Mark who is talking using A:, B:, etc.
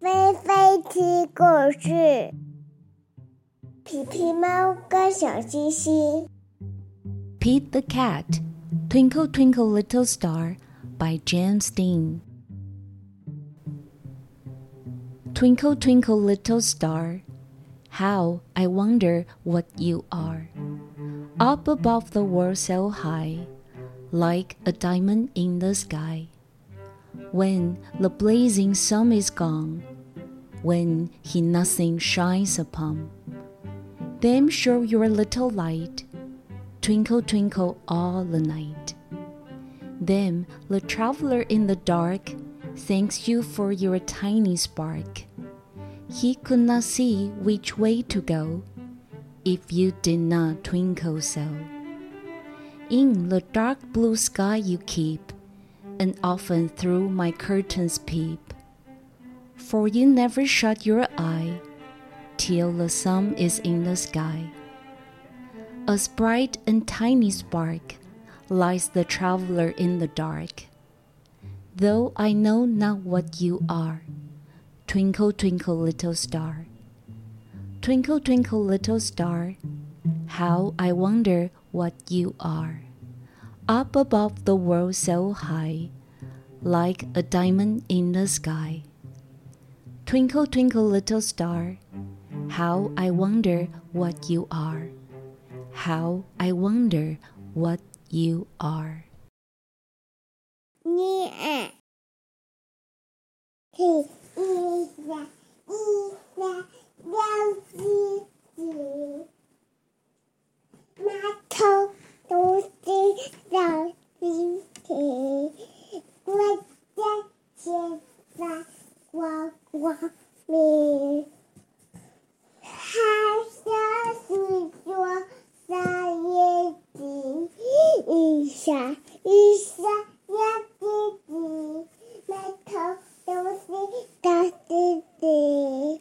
A: 菲菲听故事，皮皮猫跟小星星。
B: Pete the Cat, Twinkle Twinkle Little Star by James Dean. Twinkle, twinkle, little star, how I wonder what you are. Up above the world so high, like a diamond in the sky. When the blazing sun is gone, when he nothing shines upon, then show your little light twinkle, twinkle all the night. Then the traveler in the dark thanks you for your tiny spark. He could not see which way to go if you did not twinkle so. In the dark blue sky you keep, and often through my curtains peep. For you never shut your eye till the sun is in the sky. As bright and tiny spark lies the traveler in the dark. Though I know not what you are, twinkle, twinkle, little star. Twinkle, twinkle, little star, how I wonder what you are. Up above the world so high, like a diamond in the sky. Twinkle, twinkle, little star, how I wonder what you are. How I wonder what you are.
A: 你哇哇咪，还想许多小眼睛，一闪一闪。